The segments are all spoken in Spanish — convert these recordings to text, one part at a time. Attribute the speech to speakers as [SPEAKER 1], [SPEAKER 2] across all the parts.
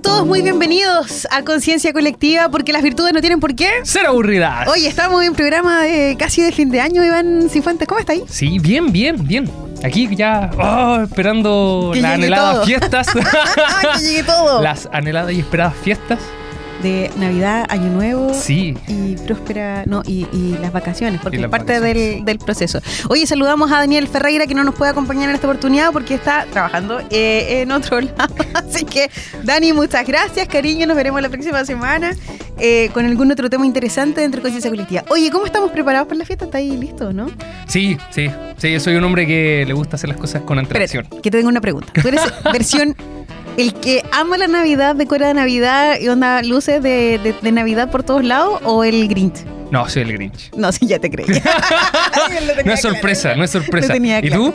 [SPEAKER 1] Sean todos muy bienvenidos a Conciencia Colectiva porque las virtudes no tienen por qué.
[SPEAKER 2] Ser aburridas.
[SPEAKER 1] Hoy estamos en programa de casi de fin de año, Iván Cifuentes. ¿Cómo está ahí?
[SPEAKER 2] Sí, bien, bien, bien. Aquí ya oh, esperando
[SPEAKER 1] Que
[SPEAKER 2] las anheladas
[SPEAKER 1] todo.
[SPEAKER 2] fiestas.
[SPEAKER 1] que llegue todo!
[SPEAKER 2] las anheladas y esperadas fiestas.
[SPEAKER 1] De Navidad, Año Nuevo.
[SPEAKER 2] Sí.
[SPEAKER 1] Y próspera, no, y, y las vacaciones, porque es parte
[SPEAKER 2] vacaciones.
[SPEAKER 1] del, del proceso. Oye, saludamos a Daniel Ferreira, que no nos puede acompañar en esta oportunidad porque está trabajando eh, en otro lado. Así que, Dani, muchas gracias, cariño. Nos veremos la próxima semana eh, con algún otro tema interesante dentro de Conciencia Colectiva. Oye, ¿cómo estamos preparados para la fiesta? ¿Está ahí listo, no?
[SPEAKER 2] Sí, sí. Sí, yo soy un hombre que le gusta hacer las cosas con antelación.
[SPEAKER 1] Espérate, que te tengo una pregunta. ¿Tú eres versión el que ama la Navidad, decora de Navidad y onda luces de, de- de Navidad por todos lados o el Grinch?
[SPEAKER 2] No, soy el Grinch.
[SPEAKER 1] No, sí, ya te creí.
[SPEAKER 2] No es sorpresa, no es sorpresa.
[SPEAKER 1] Tenía
[SPEAKER 2] ¿Y tú?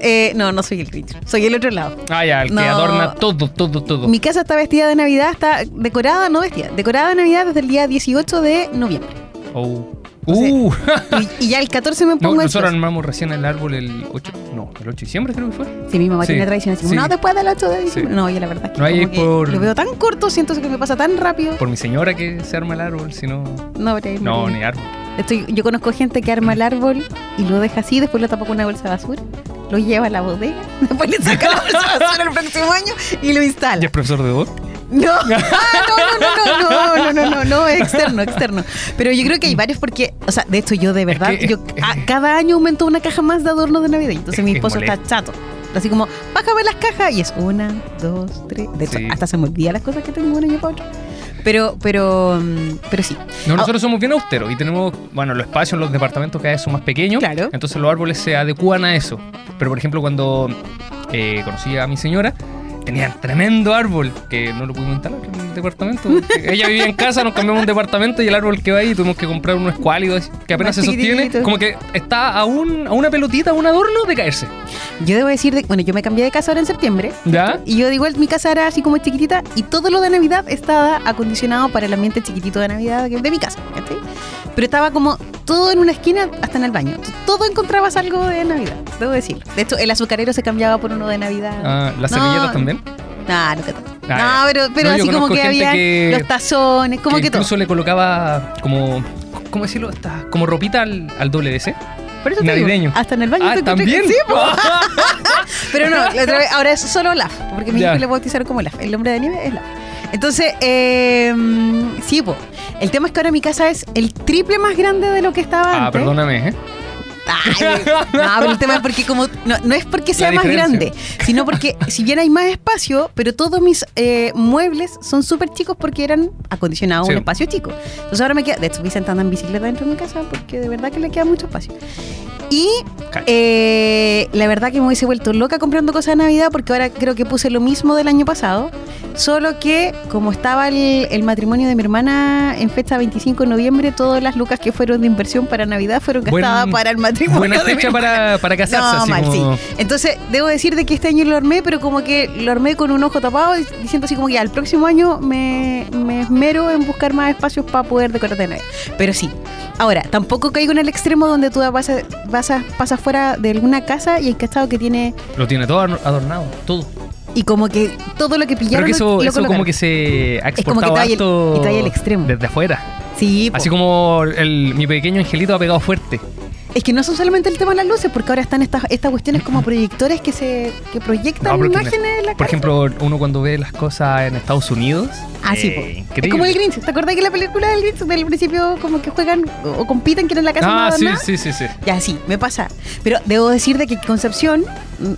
[SPEAKER 1] Eh, no, no soy el Grinch. Soy el otro lado.
[SPEAKER 2] Ah, ya, el
[SPEAKER 1] No.
[SPEAKER 2] que adorna todo, todo, todo.
[SPEAKER 1] Mi casa está vestida de Navidad, está decorada, no vestida, decorada de Navidad desde el día 18 de noviembre.
[SPEAKER 2] Oh.
[SPEAKER 1] Sea,
[SPEAKER 2] Uh.
[SPEAKER 1] Y, y ya el 14 me
[SPEAKER 2] No,
[SPEAKER 1] pongo
[SPEAKER 2] nosotros
[SPEAKER 1] ansiosa.
[SPEAKER 2] armamos recién el árbol el 8, no, el 8 de diciembre creo que fue.
[SPEAKER 1] Sí, mi mamá
[SPEAKER 2] Sí,
[SPEAKER 1] tiene tradición así.
[SPEAKER 2] sí.
[SPEAKER 1] No, después del 8 de diciembre.
[SPEAKER 2] Sí.
[SPEAKER 1] No, yo la verdad es que,
[SPEAKER 2] No, ahí
[SPEAKER 1] como que
[SPEAKER 2] por-
[SPEAKER 1] lo veo tan corto, siento que me pasa tan rápido.
[SPEAKER 2] Por mi señora que se arma el árbol, si no...
[SPEAKER 1] No, pero-
[SPEAKER 2] No, ni árbol.
[SPEAKER 1] Estoy, yo conozco gente que arma el árbol y lo deja así, después lo tapa con una bolsa de basura, lo lleva a la bodega, después le saca la bolsa de basura el próximo año y lo
[SPEAKER 2] ¿Y
[SPEAKER 1] instala.
[SPEAKER 2] es profesor de voz?
[SPEAKER 1] No, ah, no, no, no, no, no, no, no, no, externo, externo. Pero yo creo que hay varios porque, o sea, de hecho yo de verdad,
[SPEAKER 2] que-
[SPEAKER 1] yo
[SPEAKER 2] es-
[SPEAKER 1] a- cada año aumento una caja más de adornos de Navidad. Entonces
[SPEAKER 2] Es
[SPEAKER 1] mi esposo está chato. Así como, bájame las cajas y es una, dos, tres. De hecho,
[SPEAKER 2] Sí.
[SPEAKER 1] hasta se me olvida las cosas que tengo un año para otro. Pero, pero, pero sí.
[SPEAKER 2] No, nosotros somos bien austeros y tenemos, bueno, los espacios en los departamentos cada vez son más pequeños.
[SPEAKER 1] Claro.
[SPEAKER 2] Entonces los árboles se adecúan a eso. Pero por ejemplo, cuando eh, conocí a mi señora, tenían tremendo árbol que no lo pudimos instalar en el departamento. Ella vivía en casa, nos cambiamos un departamento y el árbol que va ahí tuvimos que comprar uno escuálido que apenas
[SPEAKER 1] Más
[SPEAKER 2] se sostiene. Como que está a, un, a una pelotita, a un adorno de caerse.
[SPEAKER 1] Yo debo decir, de, bueno, yo me cambié de casa ahora en septiembre.
[SPEAKER 2] ¿Ya?
[SPEAKER 1] Y yo igual mi casa era así como chiquitita y todo lo de Navidad estaba acondicionado para el ambiente chiquitito de Navidad de mi casa. ¿cachai? Pero estaba como todo en una esquina hasta en el baño. Todo encontrabas algo de Navidad, debo decirlo. De hecho, el azucarero se cambiaba por uno de Navidad.
[SPEAKER 2] Ah, las
[SPEAKER 1] No.
[SPEAKER 2] servilletas también.
[SPEAKER 1] Nah, nunca tanto.
[SPEAKER 2] Ah,
[SPEAKER 1] no, pero, pero
[SPEAKER 2] No,
[SPEAKER 1] así como que había
[SPEAKER 2] que-
[SPEAKER 1] los tazones, como que, todo.
[SPEAKER 2] incluso le colocaba como, ¿cómo decirlo? Esta- como ropita al, al doble DC.
[SPEAKER 1] Por eso te digo,
[SPEAKER 2] navideño.
[SPEAKER 1] hasta en el baño
[SPEAKER 2] Ah,
[SPEAKER 1] te
[SPEAKER 2] ¿también?
[SPEAKER 1] Sí. Pero no, la otra vez- ahora es solo Olaf, porque mi hijo le bautizaron como Olaf. El nombre de nieve es Olaf. Entonces, eh, sí, po. El tema es que ahora mi casa es el triple más grande de lo que estaba
[SPEAKER 2] Ah,
[SPEAKER 1] antes.
[SPEAKER 2] perdóname, ¿eh?
[SPEAKER 1] Ay, no, pero el tema es porque como no, no es porque sea más grande, sino porque si bien hay más espacio, pero todos mis eh, muebles son súper chicos porque eran acondicionados a
[SPEAKER 2] Sí.
[SPEAKER 1] un espacio chico. Entonces ahora me queda, de hecho estoy sentada en bicicleta dentro de mi casa porque de verdad que le queda mucho espacio. Y eh, la verdad que me hubiese vuelto loca comprando cosas de Navidad porque ahora creo que puse lo mismo del año pasado, solo que como estaba el, el matrimonio de mi hermana en fecha 25 de noviembre, todas las lucas que fueron de inversión para Navidad fueron gastadas para el matrimonio.
[SPEAKER 2] Buena fecha para, para casarse.
[SPEAKER 1] no,
[SPEAKER 2] así
[SPEAKER 1] mal,
[SPEAKER 2] como-
[SPEAKER 1] sí. Entonces, debo decir de que este año lo armé, pero como que lo armé con un ojo tapado, diciendo así como que al próximo año me, me esmero en buscar más espacios para poder decorar de Navidad. Pero sí. Ahora, tampoco caigo en el extremo donde tú vas a, vas a- pasas fuera de alguna casa y el cachado que tiene
[SPEAKER 2] Lo tiene todo adornado, todo.
[SPEAKER 1] y como que todo lo que pillaron
[SPEAKER 2] que eso,
[SPEAKER 1] lo
[SPEAKER 2] eso como que se ha
[SPEAKER 1] Es como que
[SPEAKER 2] exportado
[SPEAKER 1] trae el-
[SPEAKER 2] harto
[SPEAKER 1] y trae el extremo.
[SPEAKER 2] desde afuera.
[SPEAKER 1] Sí, po.
[SPEAKER 2] Así como el, mi pequeño angelito ha pegado fuerte.
[SPEAKER 1] Es que no son solamente el tema de las luces, porque ahora están estas, estas cuestiones como proyectores que se que proyectan
[SPEAKER 2] No, me-
[SPEAKER 1] imágenes en la
[SPEAKER 2] Por ejemplo, uno cuando ve las cosas en Estados Unidos.
[SPEAKER 1] Ah, sí,
[SPEAKER 2] eh.
[SPEAKER 1] Es como el Grinch. ¿Te acordás que la película del Grinch del principio como que juegan o compiten quién es la casa
[SPEAKER 2] Ah, sí, sí, sí, sí.
[SPEAKER 1] Ya, sí, me pasa. Pero debo decir de que Concepción,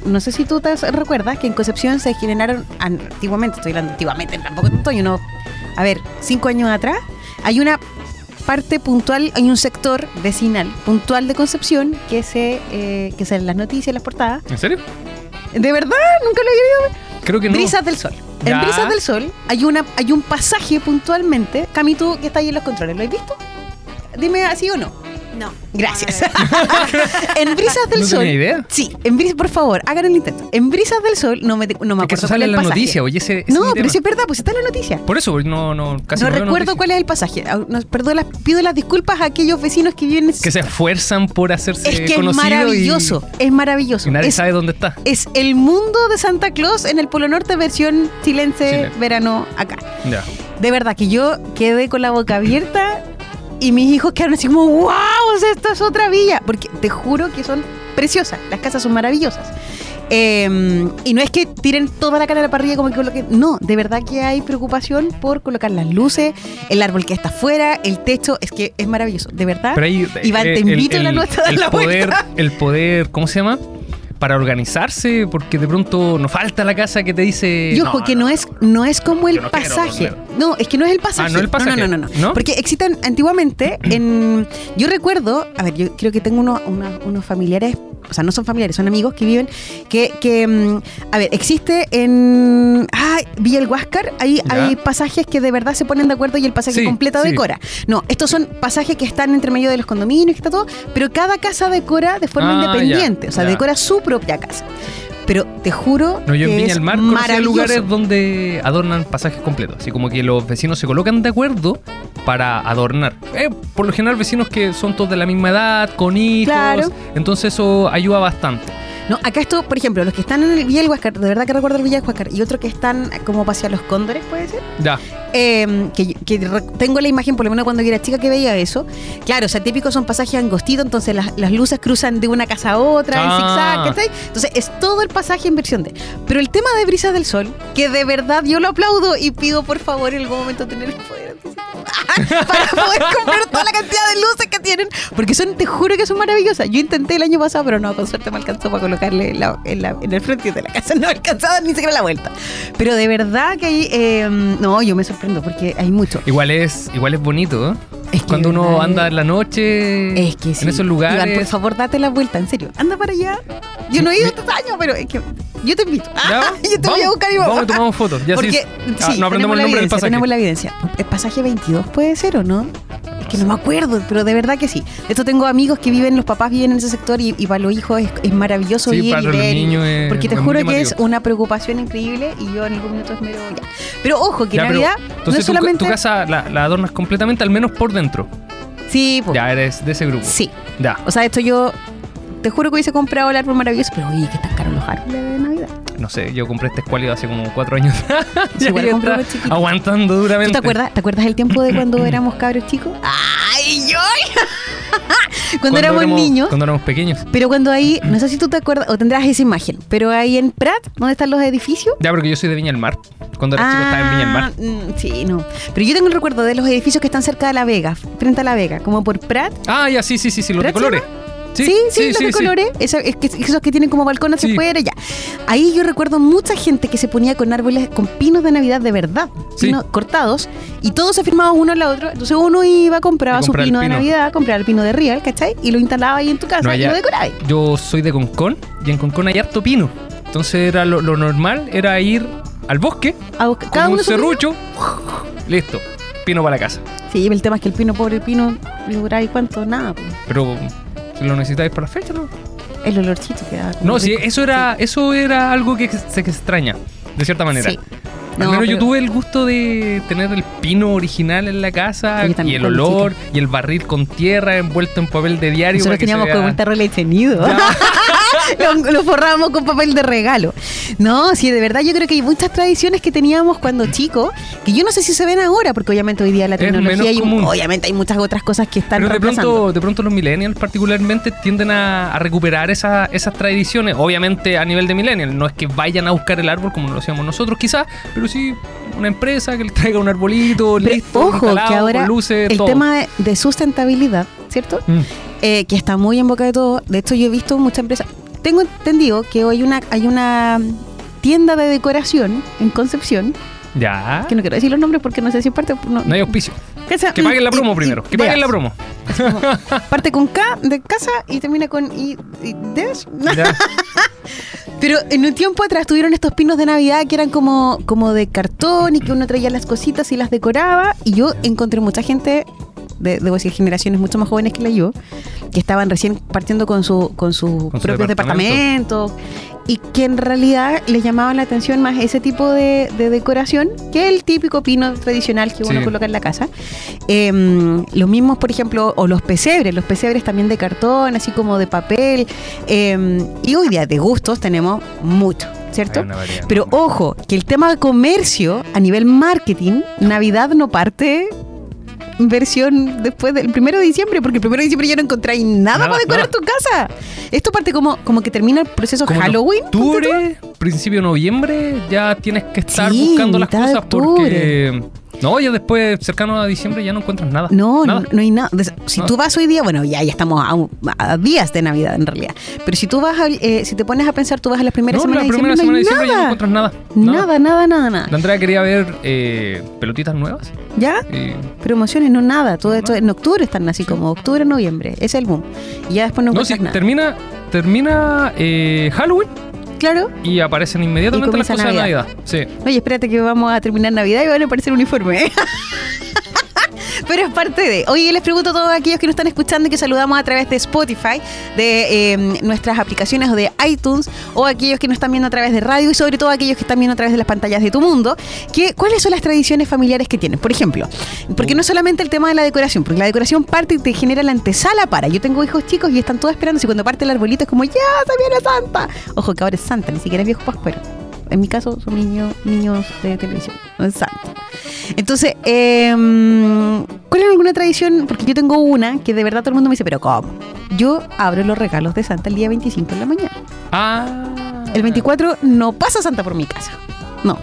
[SPEAKER 1] no sé si tú te recuerdas que en Concepción se generaron antiguamente, estoy hablando antiguamente, tampoco tanto, hay unos, a ver, cinco años atrás, hay una parte puntual, hay un sector vecinal puntual de Concepción que se eh, que sale en las noticias, las portadas.
[SPEAKER 2] ¿En serio?
[SPEAKER 1] De verdad, nunca lo había visto.
[SPEAKER 2] Creo que no.
[SPEAKER 1] Brisas del Sol. En. Brisas del Sol hay una hay un pasaje puntualmente. Cami, tú que estás ahí en los controles, ¿lo has visto? Dime así o no. No. Gracias. en Brisas del
[SPEAKER 2] No
[SPEAKER 1] Sol.
[SPEAKER 2] tenía idea.
[SPEAKER 1] Sí, en Brisas, por favor, hagan el intento. En Brisas del Sol, no me, no me
[SPEAKER 2] Es que eso
[SPEAKER 1] acuerdo cuál
[SPEAKER 2] sale en la
[SPEAKER 1] pasaje.
[SPEAKER 2] noticia, oye, ese, ese es
[SPEAKER 1] No, pero
[SPEAKER 2] tema.
[SPEAKER 1] sí es verdad, pues está en la noticia.
[SPEAKER 2] Por eso, no, no, casi
[SPEAKER 1] no
[SPEAKER 2] veo
[SPEAKER 1] recuerdo cuál es el pasaje. Ah, no, perdón, las- pido las disculpas a aquellos vecinos que viven en
[SPEAKER 2] Que se esfuerzan por hacerse
[SPEAKER 1] Es que es maravilloso, es maravilloso.
[SPEAKER 2] Y nadie
[SPEAKER 1] es,
[SPEAKER 2] sabe dónde está.
[SPEAKER 1] es el mundo de Santa Claus en el Polo Norte versión chilense
[SPEAKER 2] Chile.
[SPEAKER 1] verano acá.
[SPEAKER 2] Ya.
[SPEAKER 1] De verdad que yo quedé con la boca abierta y mis hijos quedaron así como, wow, esto es otra villa. Porque te juro que son preciosas, las casas son maravillosas. Eh, y no es que tiren toda la cara a la parrilla como que coloquen. No, de verdad que hay preocupación por colocar las luces, el árbol que está afuera, el techo. Es que es maravilloso, de verdad.
[SPEAKER 2] Pero ahí,
[SPEAKER 1] Iván, te
[SPEAKER 2] eh,
[SPEAKER 1] invito a la noche a dar
[SPEAKER 2] el
[SPEAKER 1] la
[SPEAKER 2] poder,
[SPEAKER 1] vuelta.
[SPEAKER 2] el poder, ¿cómo se llama? Para organizarse, porque de pronto nos falta la casa que te dice.
[SPEAKER 1] Y ojo, que no, es, no es como el
[SPEAKER 2] no quiero
[SPEAKER 1] pasaje. No, es que no es el pasaje.
[SPEAKER 2] Ah, no el pasaje.
[SPEAKER 1] No, no, no, no.
[SPEAKER 2] ¿No?
[SPEAKER 1] Porque existen antiguamente en. Yo recuerdo, a ver, yo creo que tengo uno- unos familiares, o sea, no son familiares, son amigos que viven, que, que mm, a ver, existe en. Ah, Villa El Huáscar, ahí
[SPEAKER 2] Ya.
[SPEAKER 1] hay pasajes que de verdad se ponen de acuerdo y el pasaje
[SPEAKER 2] Sí,
[SPEAKER 1] completo
[SPEAKER 2] sí.
[SPEAKER 1] decora. No, estos son pasajes que están entre medio de los condominios, que está todo, pero cada casa decora de forma
[SPEAKER 2] Ah,
[SPEAKER 1] independiente,
[SPEAKER 2] ya,
[SPEAKER 1] o sea,
[SPEAKER 2] ya.
[SPEAKER 1] decora su propia casa. Pero te juro
[SPEAKER 2] No, yo en
[SPEAKER 1] que
[SPEAKER 2] Viña
[SPEAKER 1] es
[SPEAKER 2] del Mar conocí lugares donde adornan pasajes completos. Así como que los vecinos se colocan de acuerdo para adornar. Eh, por lo general, vecinos que son todos de la misma edad, con hijos.
[SPEAKER 1] Claro.
[SPEAKER 2] Entonces, eso ayuda bastante.
[SPEAKER 1] No, acá esto, por ejemplo, los que están en el Villa del Huáscar, de verdad que recuerdo el Villa del Huáscar, y otros que están como hacia los cóndores, puede ser.
[SPEAKER 2] Ya.
[SPEAKER 1] Eh, que, tengo la imagen, por lo menos cuando yo era chica, que veía eso. Claro, o sea, típicos son pasajes angostitos, entonces las, las luces cruzan de una casa a otra, en
[SPEAKER 2] Ah.
[SPEAKER 1] zigzag, ¿cachai? Entonces es todo el pasaje en versión de. Pero el tema de Brisas del Sol, que de verdad yo lo aplaudo y pido por favor en algún momento tener el poder para poder comprar toda la cantidad de luces que tienen, porque son, te juro que son maravillosas. Yo intenté el año pasado, pero no, con suerte me alcanzó para colocarle la- en la- en el frente de la casa, no alcanzaba ni siquiera la vuelta. Pero de verdad que hay, eh, no, yo me sorprendo porque hay mucho.
[SPEAKER 2] Igual es, igual es bonito, ¿eh?
[SPEAKER 1] Es que
[SPEAKER 2] Cuando uno
[SPEAKER 1] verdad
[SPEAKER 2] anda en la noche
[SPEAKER 1] Es que sí.
[SPEAKER 2] en esos lugares.
[SPEAKER 1] Iván, por favor, date la vuelta, en serio. Anda para allá. Yo no he ido estos años, pero es que yo te invito.
[SPEAKER 2] ¿Ya?
[SPEAKER 1] yo te voy a
[SPEAKER 2] Vamos,
[SPEAKER 1] buscar y
[SPEAKER 2] Vamos, tomamos fotos. Ya
[SPEAKER 1] Porque,
[SPEAKER 2] sí. Ah, no aprendemos el nombre del pasaje.
[SPEAKER 1] Tenemos la evidencia. ¿El pasaje 22 puede ser o no? Es que no me acuerdo, pero de verdad que sí. De hecho, tengo amigos que viven, los papás viven en ese sector y, y para los hijos es, es maravilloso
[SPEAKER 2] Sí,
[SPEAKER 1] ir y ver.
[SPEAKER 2] es-
[SPEAKER 1] porque te juro que es una preocupación increíble y yo en algún minuto es medio ya. Pero ojo, que
[SPEAKER 2] Ya, pero,
[SPEAKER 1] Navidad no es
[SPEAKER 2] tu, ca-
[SPEAKER 1] solamente.
[SPEAKER 2] tu casa la, la adornas completamente, al menos por dentro.
[SPEAKER 1] Sí, po.
[SPEAKER 2] Ya eres de ese grupo.
[SPEAKER 1] sí.
[SPEAKER 2] Ya.
[SPEAKER 1] O sea, esto yo te juro que hubiese comprado el árbol maravilloso, pero oye, que están caros los árboles de Navidad.
[SPEAKER 2] No sé, yo compré este escuálido hace como cuatro años.
[SPEAKER 1] Sí, igual
[SPEAKER 2] aguantando
[SPEAKER 1] ¿Tú
[SPEAKER 2] duramente.
[SPEAKER 1] te acuerdas? ¿Te acuerdas el tiempo de cuando éramos cabros chicos? ¡Ay, yo! cuando, éramos, niños.
[SPEAKER 2] Cuando éramos pequeños.
[SPEAKER 1] Pero cuando ahí, no sé si tú te acuerdas o tendrás esa imagen, pero ahí en Prat, ¿dónde están los edificios?
[SPEAKER 2] Ya, porque yo soy de Viña del Mar. Cuando era chico estaba en Viña del Mar.
[SPEAKER 1] mm, sí, no. Pero yo tengo el recuerdo de los edificios que están cerca de La Vega, frente a La Vega, como por Prat.
[SPEAKER 2] Ah, ya, sí, sí, sí, sí, los de
[SPEAKER 1] ¿Prat se
[SPEAKER 2] colores.
[SPEAKER 1] Sí, sí, los de colores. Es que, esos que tienen como balcón hacia afuera, ya. Ahí yo recuerdo mucha gente que se ponía con árboles, con pinos de Navidad de verdad, pinos cortados, y todos se firmaban uno al otro. Entonces uno iba, compraba su
[SPEAKER 2] el
[SPEAKER 1] pino, de
[SPEAKER 2] pino.
[SPEAKER 1] Navidad, compraba el pino de Real, ¿cachai? Y lo instalaba ahí en tu casa
[SPEAKER 2] No,
[SPEAKER 1] y lo decoraba.
[SPEAKER 2] Yo soy de Concón y en Concón hay harto pino. Entonces era lo, lo normal era ir al bosque
[SPEAKER 1] A buscar-
[SPEAKER 2] con
[SPEAKER 1] cada
[SPEAKER 2] un
[SPEAKER 1] uno pino.
[SPEAKER 2] serrucho. Listo, pino para la casa.
[SPEAKER 1] Sí, el tema es que el pino, pobre pino, le duraba y cuánto, nada. pues.
[SPEAKER 2] Pero lo necesitáis para la fecha, ¿no?
[SPEAKER 1] El olorcito que da.
[SPEAKER 2] No, sí, eso era, eso era algo que se extraña, de cierta manera.
[SPEAKER 1] Sí.
[SPEAKER 2] Al
[SPEAKER 1] No,
[SPEAKER 2] yo tuve el gusto de tener el pino original en la casa y el olor y el barril con tierra envuelto en papel de diario.
[SPEAKER 1] Nosotros
[SPEAKER 2] para que
[SPEAKER 1] teníamos como un tarro nido. lo, lo forrábamos con papel de regalo. No, sí, de verdad yo creo que hay muchas tradiciones que teníamos cuando chicos, que yo no sé si se ven ahora, porque obviamente hoy día la tecnología y obviamente hay muchas otras cosas que están
[SPEAKER 2] Pero de pronto, de pronto los millennials particularmente tienden a, a recuperar esa- esas tradiciones. Obviamente a nivel de millennial. No es que vayan a buscar el árbol como lo hacíamos nosotros quizás, pero sí una empresa que les traiga un arbolito,
[SPEAKER 1] Pero
[SPEAKER 2] listo,
[SPEAKER 1] ojo, que ahora
[SPEAKER 2] con luces,
[SPEAKER 1] el
[SPEAKER 2] todo.
[SPEAKER 1] tema de, de sustentabilidad, ¿cierto?
[SPEAKER 2] Mm.
[SPEAKER 1] Eh, que está muy en boca de todo. De hecho, yo he visto muchas empresas. Tengo entendido que hoy una, hay una tienda de decoración en Concepción,
[SPEAKER 2] Ya.
[SPEAKER 1] que no quiero decir los nombres porque no sé si es parte. No,
[SPEAKER 2] No hay auspicio.
[SPEAKER 1] que, sea-
[SPEAKER 2] Que paguen la promo
[SPEAKER 1] y-
[SPEAKER 2] primero. Que paguen la promo.
[SPEAKER 1] Parte con K de casa y termina con I, y des. Pero en un tiempo atrás tuvieron estos pinos de Navidad que eran como, como de cartón y que uno traía las cositas y las decoraba. Y yo encontré mucha gente de, debo decir, generaciones mucho más jóvenes que la yo, que estaban recién partiendo con, su, con sus
[SPEAKER 2] Con su
[SPEAKER 1] propios
[SPEAKER 2] departamento.
[SPEAKER 1] departamentos y que en realidad les llamaban la atención más ese tipo de, de decoración que el típico pino tradicional que uno
[SPEAKER 2] Sí.
[SPEAKER 1] coloca en la casa. Em, los mismos, por ejemplo, o los pesebres, los pesebres también de cartón, así como de papel. em, y hoy día de gustos tenemos mucho, ¿cierto? Pero ojo, que el tema de comercio a nivel marketing, Navidad no parte versión después del primero de diciembre, porque el primero de diciembre ya no encontráis nada,
[SPEAKER 2] Nada,
[SPEAKER 1] para decorar
[SPEAKER 2] nada.
[SPEAKER 1] tu casa. Esto parte como, como que termina el proceso
[SPEAKER 2] Como en
[SPEAKER 1] Halloween.
[SPEAKER 2] octubre, principio de noviembre, ya tienes que estar
[SPEAKER 1] Sí,
[SPEAKER 2] buscando las cosas porque. No, ya después, cercano a diciembre, ya no encuentras nada.
[SPEAKER 1] No,
[SPEAKER 2] nada.
[SPEAKER 1] no, no hay nada. Si
[SPEAKER 2] No.
[SPEAKER 1] tú vas hoy día, bueno, ya, ya estamos a, días de Navidad en realidad. Pero si tú vas, a- eh, si te pones a pensar, tú vas a las primeras
[SPEAKER 2] No,
[SPEAKER 1] semanas
[SPEAKER 2] la
[SPEAKER 1] de diciembre,
[SPEAKER 2] semana de
[SPEAKER 1] no hay
[SPEAKER 2] diciembre ya no
[SPEAKER 1] nada.
[SPEAKER 2] encuentras nada.
[SPEAKER 1] Nada, nada, nada, nada.
[SPEAKER 2] La Andrea quería ver eh, pelotitas nuevas.
[SPEAKER 1] ¿Ya?
[SPEAKER 2] y-
[SPEAKER 1] Promociones, no nada. Todo esto
[SPEAKER 2] No.
[SPEAKER 1] en octubre están así como octubre, noviembre. Es el boom. Y ya después no
[SPEAKER 2] No,
[SPEAKER 1] encuentras
[SPEAKER 2] sí,
[SPEAKER 1] nada.
[SPEAKER 2] termina, termina eh, Halloween
[SPEAKER 1] Claro.
[SPEAKER 2] y aparecen inmediatamente las
[SPEAKER 1] comienza
[SPEAKER 2] cosas de
[SPEAKER 1] Navidad.
[SPEAKER 2] Navidad. Sí.
[SPEAKER 1] Oye, espérate que vamos a terminar Navidad y van a aparecer uniforme. Pero es parte de. Oye, les pregunto a todos aquellos que nos están escuchando y que saludamos a través de Spotify, de eh, nuestras aplicaciones o de iTunes, o aquellos que nos están viendo a través de radio y sobre todo aquellos que están viendo a través de las pantallas de tu mundo, que, ¿cuáles son las tradiciones familiares que tienen? Por ejemplo, porque no solamente el tema de la decoración, porque la decoración parte y te genera la antesala para. Yo tengo hijos chicos y están todos esperando, y cuando parte el arbolito es como, ya, se viene Santa. Ojo, que ahora es Santa, ni siquiera es viejo pascuero. En mi caso son niños, niños de televisión, no es Santa. Entonces, em, ¿cuál es alguna tradición? Porque yo tengo una que de verdad todo el mundo me dice, pero ¿cómo? Yo abro los regalos de Santa el día 25 en la mañana.
[SPEAKER 2] Ah.
[SPEAKER 1] El 24 no pasa Santa por mi casa. No.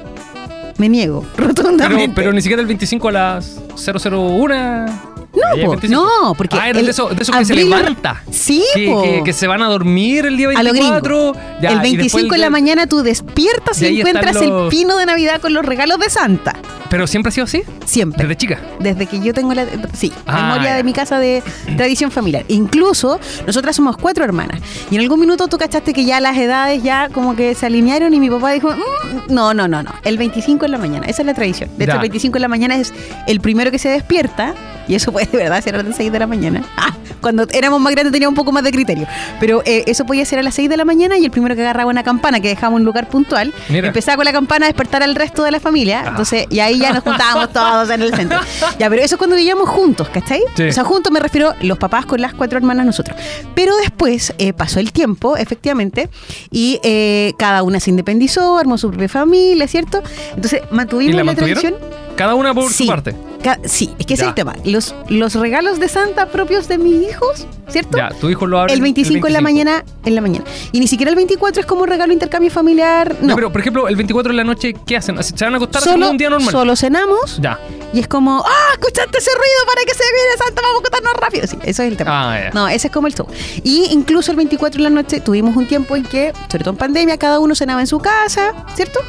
[SPEAKER 1] Me niego, rotundamente.
[SPEAKER 2] Pero, pero ni siquiera el 25 a las 001.
[SPEAKER 1] No,
[SPEAKER 2] Ahí el
[SPEAKER 1] po,
[SPEAKER 2] 25.
[SPEAKER 1] no, porque
[SPEAKER 2] Ah,
[SPEAKER 1] el-
[SPEAKER 2] de esos de esos que se levanta.
[SPEAKER 1] Sí,
[SPEAKER 2] Que, que- que se van a dormir el día
[SPEAKER 1] A lo
[SPEAKER 2] 24. ya,
[SPEAKER 1] el
[SPEAKER 2] y
[SPEAKER 1] 25
[SPEAKER 2] después
[SPEAKER 1] en la
[SPEAKER 2] el-
[SPEAKER 1] mañana tú despiertas
[SPEAKER 2] Y
[SPEAKER 1] encuentras el pino de Navidad con los regalos de Santa.
[SPEAKER 2] Pero siempre ha sido así.
[SPEAKER 1] Siempre.
[SPEAKER 2] Desde chica.
[SPEAKER 1] Desde que yo tengo la sí,
[SPEAKER 2] Ah,
[SPEAKER 1] memoria
[SPEAKER 2] ya.
[SPEAKER 1] de mi casa de tradición familiar. Incluso nosotras somos cuatro hermanas. Y en algún minuto tú cachaste que ya las edades ya como que se alinearon y mi papá dijo, "Mm, no, no, no, no. El 25 en la mañana. Esa es la tradición. De hecho,
[SPEAKER 2] Ya.
[SPEAKER 1] el 25 en la mañana es el primero que se despierta. Y eso puede de verdad ser a las 6 de la mañana. Ah, cuando éramos más grandes teníamos un poco más de criterio. Pero eh, eso podía ser a las 6 de la mañana y el primero que agarraba una campana que dejaba un lugar puntual,
[SPEAKER 2] Mira.
[SPEAKER 1] empezaba con la campana a despertar al resto de la familia.
[SPEAKER 2] Ah.
[SPEAKER 1] Entonces, y ahí ya nos juntábamos todos en el centro. Ya, pero eso es cuando vivíamos juntos, ¿cachai?
[SPEAKER 2] Sí.
[SPEAKER 1] O sea, juntos me refiero los papás con las cuatro hermanas nosotros. Pero después eh, pasó el tiempo, efectivamente, y eh, cada una se independizó, armó su propia familia, ¿cierto? Entonces,
[SPEAKER 2] ¿Y
[SPEAKER 1] mantuvimos
[SPEAKER 2] la
[SPEAKER 1] la, tradición.
[SPEAKER 2] Cada una por
[SPEAKER 1] Sí.
[SPEAKER 2] su parte.
[SPEAKER 1] Sí, es que ese es
[SPEAKER 2] Ya.
[SPEAKER 1] el tema. Los, los regalos de Santa propios de mis hijos, ¿cierto?
[SPEAKER 2] Ya, tu hijo lo abre.
[SPEAKER 1] El 25, en la mañana, en la mañana. Y ni siquiera el 24 es como un regalo intercambio familiar. No,
[SPEAKER 2] No, pero por ejemplo, el 24 en la noche, ¿qué hacen? ¿Se van a acostar
[SPEAKER 1] solo,
[SPEAKER 2] como un día normal?
[SPEAKER 1] solo cenamos
[SPEAKER 2] Ya.
[SPEAKER 1] y es como, ¡ah! ¿Escuchaste ese ruido para que se viene Santa? Vamos a acostarnos rápido. Sí, eso es el tema.
[SPEAKER 2] Ah, ya.
[SPEAKER 1] No, ese es como el show. Y incluso el 24 en la noche tuvimos un tiempo en que, sobre todo en pandemia, cada uno cenaba en su casa, ¿cierto?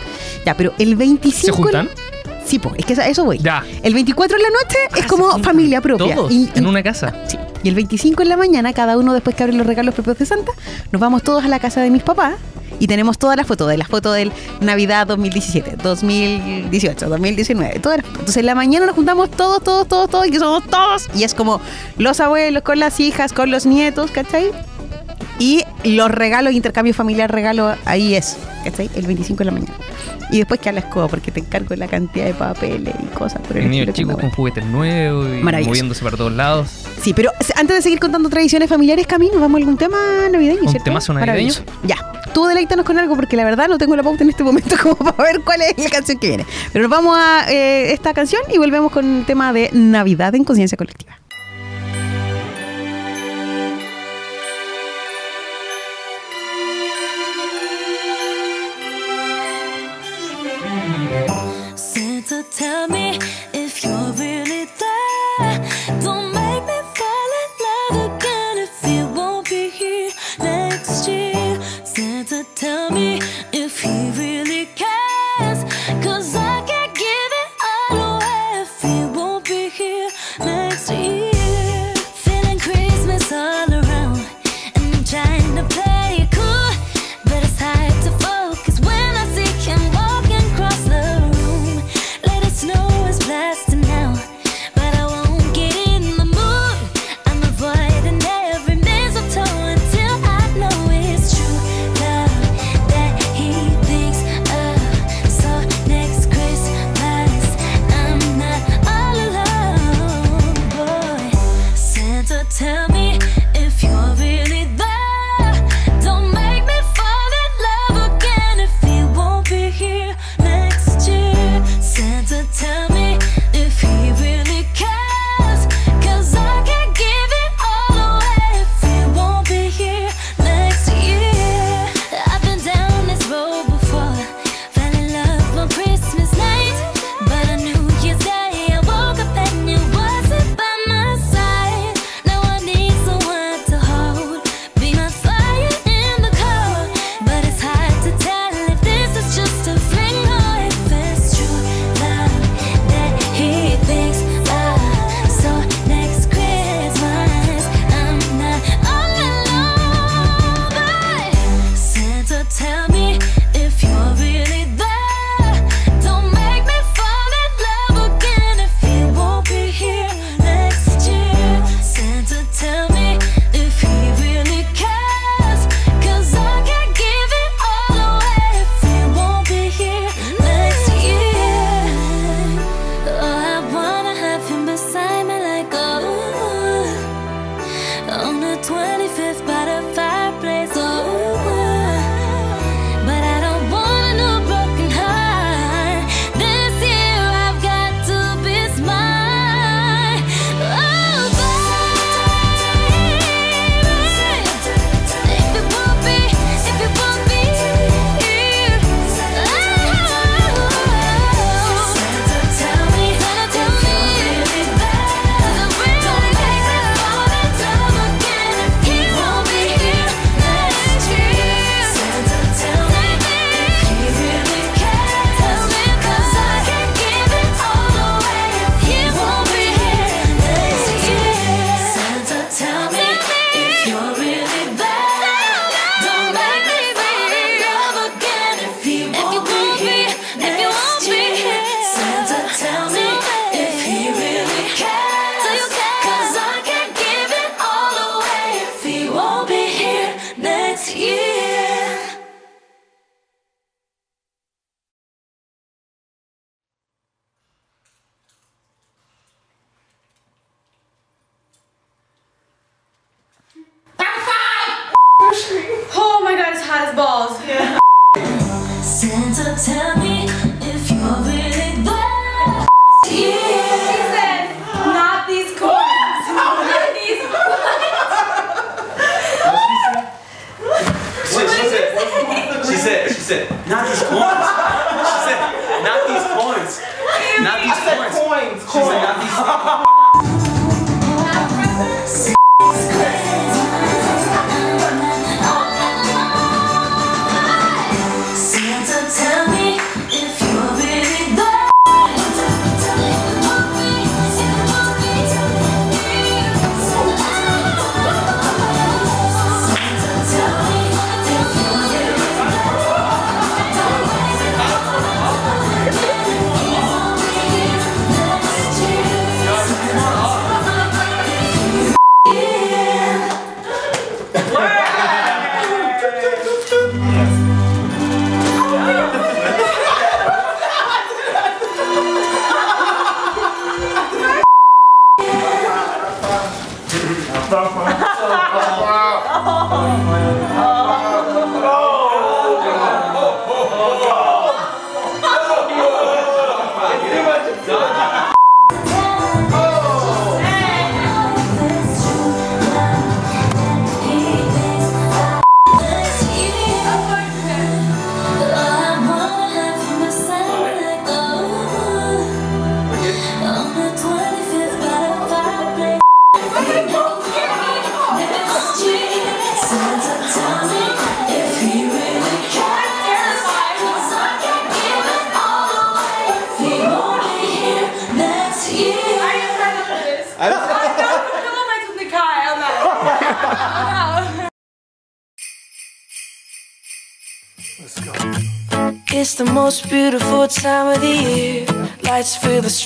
[SPEAKER 1] Ya, pero el 25...
[SPEAKER 2] ¿Se juntan?
[SPEAKER 1] Sí, pues, es que a eso voy.
[SPEAKER 2] Ya.
[SPEAKER 1] El 24 en la noche
[SPEAKER 2] Ah,
[SPEAKER 1] es como familia propia.
[SPEAKER 2] Todos
[SPEAKER 1] Y-
[SPEAKER 2] en una casa.
[SPEAKER 1] Sí. Y el 25 en la mañana, cada uno después que abre los regalos propios de Santa, nos vamos todos a la casa de mis papás y tenemos todas las fotos, de las fotos del Navidad 2017, 2018, 2019, todas las. Entonces en la mañana nos juntamos todos, todos, todos, todos, y que somos todos. Y es como los abuelos con las hijas, con los nietos, ¿cachai? Y los regalos, intercambio familiar, regalo, ahí es, ¿cachai? El 25 en la mañana. Y después que a la escoba, porque te encargo la cantidad de papeles y cosas por el estilo que no-
[SPEAKER 2] con juguetes nuevos y
[SPEAKER 1] Maravilloso.
[SPEAKER 2] moviéndose para todos lados.
[SPEAKER 1] Sí, pero antes de seguir contando tradiciones familiares, Cami, nos vamos a algún tema navideño,
[SPEAKER 2] ¿Un
[SPEAKER 1] ¿cierto?
[SPEAKER 2] temazo navideño?
[SPEAKER 1] Maravilloso. Ya. Tú deleítanos con algo porque la verdad no tengo la pauta en este momento como para ver cuál es la canción que viene. Pero nos vamos a eh, esta canción y volvemos con el tema de Navidad en conciencia colectiva.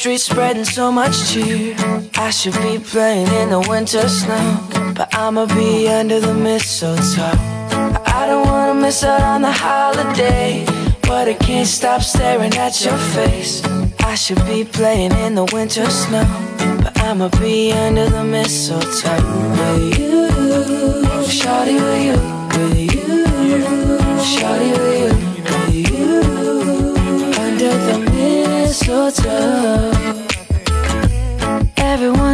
[SPEAKER 3] Streets, spreading so much cheer. I should be playing in the winter snow, but I'ma be under the mistletoe. I don't wanna miss out on the holiday, but I can't stop staring at your face. I should be playing in the winter snow, but I'ma be under the mistletoe with you, shawty with you, with you, shawty with you, with you, under the mistletoe.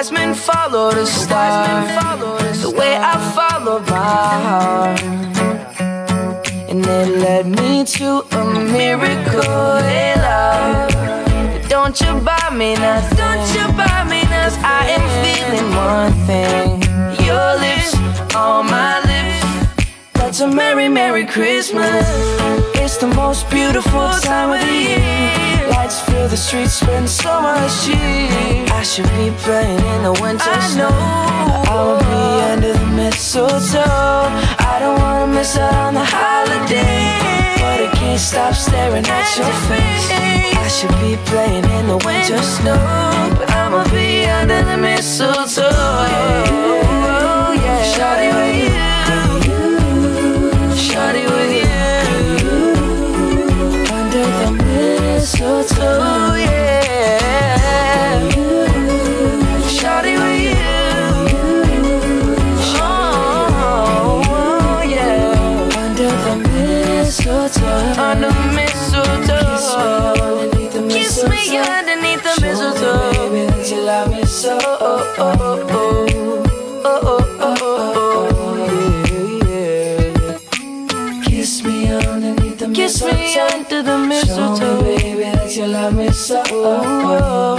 [SPEAKER 3] wise men follow the star, the way I followed my heart. And it led me to a miracle, hey love. Don't you buy me nothing. Don't you buy me nothing. I am feeling one thing. Your lips on my lips. That's a merry, merry Christmas. It's the most beautiful time of the year. Lights fill the streets, spend so much cheer. I should be playing in the winter I snow. I will be under the mistletoe. I don't wanna miss out on the holiday, can't stop staring at your face. I should be playing in the winter snow, but I'ma be under the mistletoe. Oh, yeah. Shawty with you, shawty with you, under the mistletoe, underneath the mistletoe. Baby, that you love me so. Oh, oh, oh, oh. Oh, oh, oh, oh, oh, yeah. Kiss me underneath the Kiss mistletoe. me under the mistletoe. Show me, baby, that you love me so. Oh,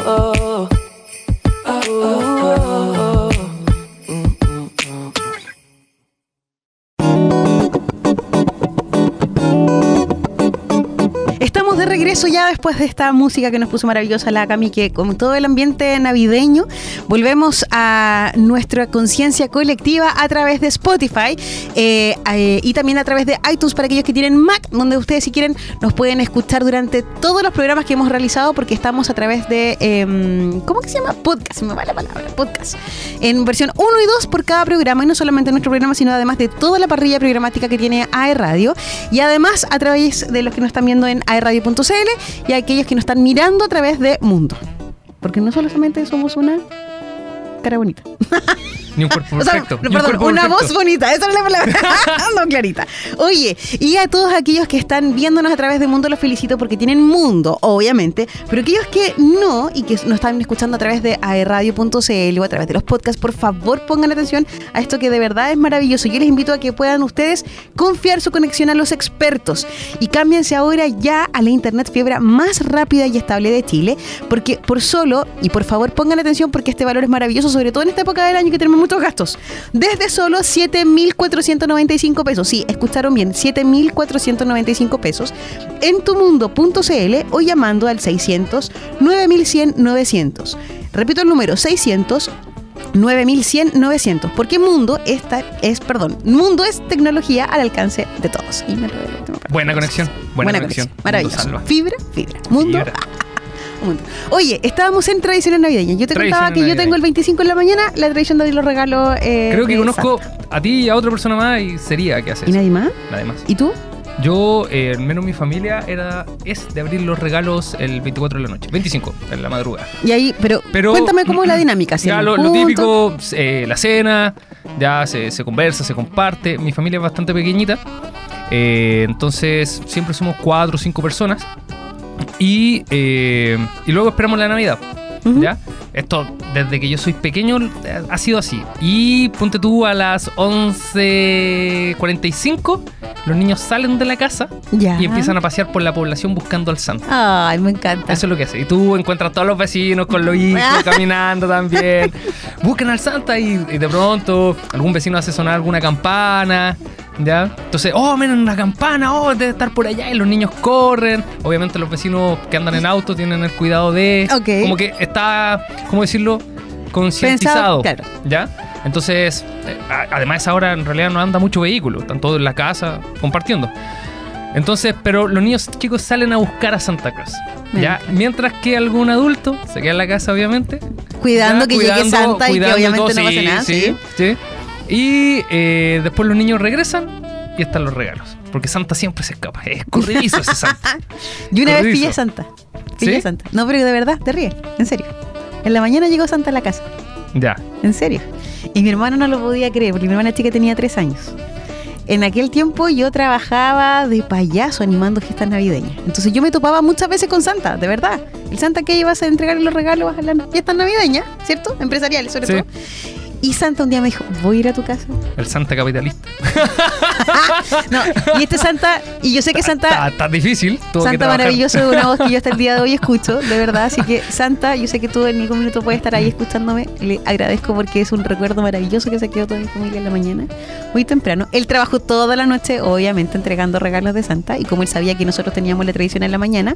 [SPEAKER 3] oh. Oh,
[SPEAKER 1] regreso ya después de esta música que nos puso maravillosa la Cami, que con todo el ambiente navideño, volvemos a nuestra conciencia colectiva a través de Spotify eh, eh, y también a través de iTunes para aquellos que tienen Mac, donde ustedes si quieren nos pueden escuchar durante todos los programas que hemos realizado porque estamos a través de, em, ¿cómo que se llama? Podcast, me va la palabra, podcast. En versión 1 y 2 por cada programa y no solamente nuestro programa, sino además de toda la parrilla programática que tiene AE Radio y además a través de los que nos están viendo en y aquellos que nos están mirando a través de Mundo. Porque no solamente somos una cara bonita.
[SPEAKER 2] Ni un cuerpo
[SPEAKER 1] O sea,
[SPEAKER 2] perfecto. un
[SPEAKER 1] perdón,
[SPEAKER 2] cuerpo
[SPEAKER 1] una
[SPEAKER 2] perfecto.
[SPEAKER 1] voz bonita, esa es la palabra. no, clarita. Oye, y a todos aquellos que están viéndonos a través de Mundo, los felicito porque tienen Mundo, obviamente, pero aquellos que no y que nos están escuchando a través de aerradio.cl o a través de los podcasts, por favor pongan atención a esto que de verdad es maravilloso. Yo les invito a que puedan ustedes confiar su conexión a los expertos y cámbiense ahora ya a la internet fibra más rápida y estable de Chile, porque por solo, y por favor pongan atención porque este valor es maravilloso, sobre todo en esta época del año que tenemos muchos gastos. Desde solo 7.495 pesos. Sí, escucharon bien, 7.495 pesos en tumundo.cl o llamando al 600 9100 900. Repito el número, 600 9100 900. Porque Mundo esta es, perdón, Mundo es tecnología al alcance de todos. Y me último par.
[SPEAKER 2] Buena conexión. Buena, conexión. Mundo
[SPEAKER 1] Maravilloso. Fibra, fibra. Mundo.
[SPEAKER 2] Fibra.
[SPEAKER 1] Oye, estábamos en tradiciones navideñas. Yo te contaba que yo tengo el 25 en la mañana la tradición de abrir los regalos. eh,
[SPEAKER 2] Creo que conozco
[SPEAKER 1] Santa.
[SPEAKER 2] a ti y a otra persona más y sería que hace
[SPEAKER 1] ¿Y nadie más?
[SPEAKER 2] Nadie más.
[SPEAKER 1] ¿Y tú?
[SPEAKER 2] Yo, eh, al menos mi familia, era es de abrir los regalos el 24 de la noche. 25, en la madrugada.
[SPEAKER 1] Y ahí, pero,
[SPEAKER 2] Pero
[SPEAKER 1] cuéntame cómo es la dinámica. ¿Si
[SPEAKER 2] Ya lo, lo típico, eh, la cena, ya se, se conversa, se comparte. Mi familia es bastante pequeñita, eh, entonces siempre somos cuatro o cinco personas. Y, eh, y luego esperamos la Navidad. ¿Ya? Esto, desde que yo soy pequeño, ha sido así. Y ponte tú a las 11.45, los niños salen de la casa
[SPEAKER 1] Ya.
[SPEAKER 2] y empiezan a pasear por la población buscando al santo.
[SPEAKER 1] Ay, me encanta.
[SPEAKER 2] Eso es lo que hace. Y tú encuentras todos los vecinos con los hijos caminando también. Buscan al Santa y, y de pronto algún vecino hace sonar alguna campana. ¿Ya? Entonces, oh, miren una campana, oh, debe estar por allá. Y los niños corren. Obviamente, los vecinos que andan en auto tienen el cuidado de.
[SPEAKER 1] Ok.
[SPEAKER 2] Como que está, ¿cómo decirlo? Concientizado.
[SPEAKER 1] Claro.
[SPEAKER 2] ¿Ya? Entonces, eh, además, ahora en realidad no anda mucho vehículo. Están todos en la casa compartiendo. Entonces, pero los niños chicos salen a buscar a Santa Claus. ¿ya? Mientras que algún adulto se queda en la casa, obviamente.
[SPEAKER 1] Cuidando
[SPEAKER 2] ya,
[SPEAKER 1] que llegue Santa y que obviamente
[SPEAKER 2] todo.
[SPEAKER 1] no pase
[SPEAKER 2] Sí,
[SPEAKER 1] nada.
[SPEAKER 2] Sí, sí. Y eh, después los niños regresan y están los regalos. Porque Santa siempre se escapa. Es corridizo ese Santa.
[SPEAKER 1] Yo una vez pillé a Santa. Pillé
[SPEAKER 2] ¿Sí?
[SPEAKER 1] a Santa. No, pero de verdad, te ríes. En serio. En la mañana llegó Santa a la casa.
[SPEAKER 2] ya.
[SPEAKER 1] En serio. Y mi hermano no lo podía creer, porque mi hermana chica tenía tres años. En aquel tiempo yo trabajaba de payaso animando fiestas navideñas. Entonces yo me topaba muchas veces con Santa, de verdad. El Santa que ibas a entregar los regalos a las fiestas navideñas, ¿cierto? Empresariales sobre
[SPEAKER 2] Sí.
[SPEAKER 1] todo. Y Santa un día me dijo, voy a ir a tu casa.
[SPEAKER 2] El Santa capitalista.
[SPEAKER 1] No, y este Santa, y yo sé que
[SPEAKER 2] Está,
[SPEAKER 1] Santa,
[SPEAKER 2] está difícil. tuvo que
[SPEAKER 1] Santa maravilloso de una voz que yo hasta el día de hoy escucho, de verdad. Así que Santa, yo sé que tú en algún minuto puedes estar ahí escuchándome. Le agradezco porque es un recuerdo maravilloso que se quedó toda mi familia en la mañana, muy temprano. Él trabajó toda la noche, obviamente, entregando regalos de Santa. Y como él sabía que nosotros teníamos la tradición en la mañana,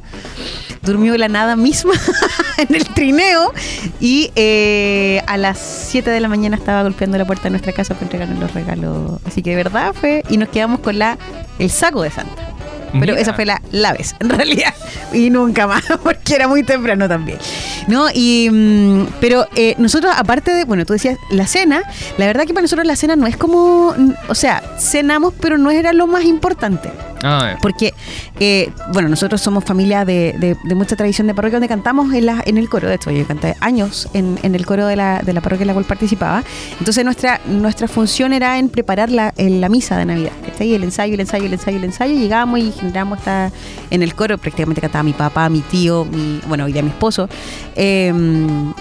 [SPEAKER 1] durmió la nada misma en el trineo. Y eh, a las 7 de la mañana estaba golpeando la puerta de nuestra casa para entregarnos los regalos. Así que de verdad fue. Y nos quedamos con la el saco de Santa. Pero
[SPEAKER 2] Mira.
[SPEAKER 1] esa fue la, la vez, en realidad. Y nunca más, porque era muy temprano también. ¿No? Y, mm, pero eh, nosotros, aparte de, bueno, tú decías la cena, la verdad que para nosotros la cena no es como, o sea, cenamos, pero no era lo más importante.
[SPEAKER 2] Ah.
[SPEAKER 1] Porque, eh, bueno, nosotros somos familia de, de- mucha tradición de parroquia donde cantamos en, la, en el coro. De hecho, yo canté años en, en el coro de la, de la parroquia en la cual participaba. Entonces, nuestra, nuestra función era en preparar la, la misa de Navidad. ¿cachai? El ensayo, el ensayo, el ensayo, el ensayo. Llegábamos y generamos esta, en el coro. Prácticamente cantaba mi papá, mi tío, mi, bueno, hoy día mi esposo. Eh,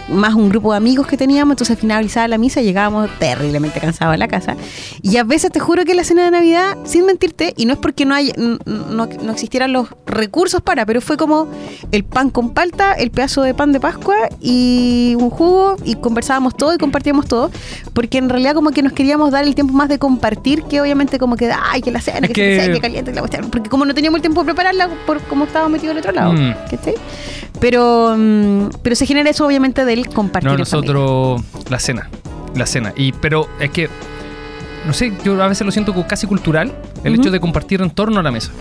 [SPEAKER 1] más un grupo de amigos que teníamos, entonces finalizaba la misa, llegábamos terriblemente cansados a la casa. Y a veces te juro que la cena de Navidad, sin mentirte, y no es porque no, hay, n- no, no existieran los recursos para, pero fue como el pan con palta, el pedazo de pan de Pascua y un jugo, y conversábamos todo y compartíamos todo, porque en realidad como que nos queríamos dar el tiempo más de compartir que obviamente como que, ay, que la cena,
[SPEAKER 2] Es
[SPEAKER 1] que,
[SPEAKER 2] que-
[SPEAKER 1] se que caliente, que la cuestión", porque como no teníamos el tiempo de prepararla por como estábamos metidos al otro lado,
[SPEAKER 2] Mm.
[SPEAKER 1] ¿cachai? Pero, mm, pero se genera eso obviamente del compartir.
[SPEAKER 2] No, nosotros la cena, la cena. Y pero es que no sé, yo a veces lo siento como casi cultural el
[SPEAKER 1] Ujú.
[SPEAKER 2] hecho de compartir en torno a la mesa.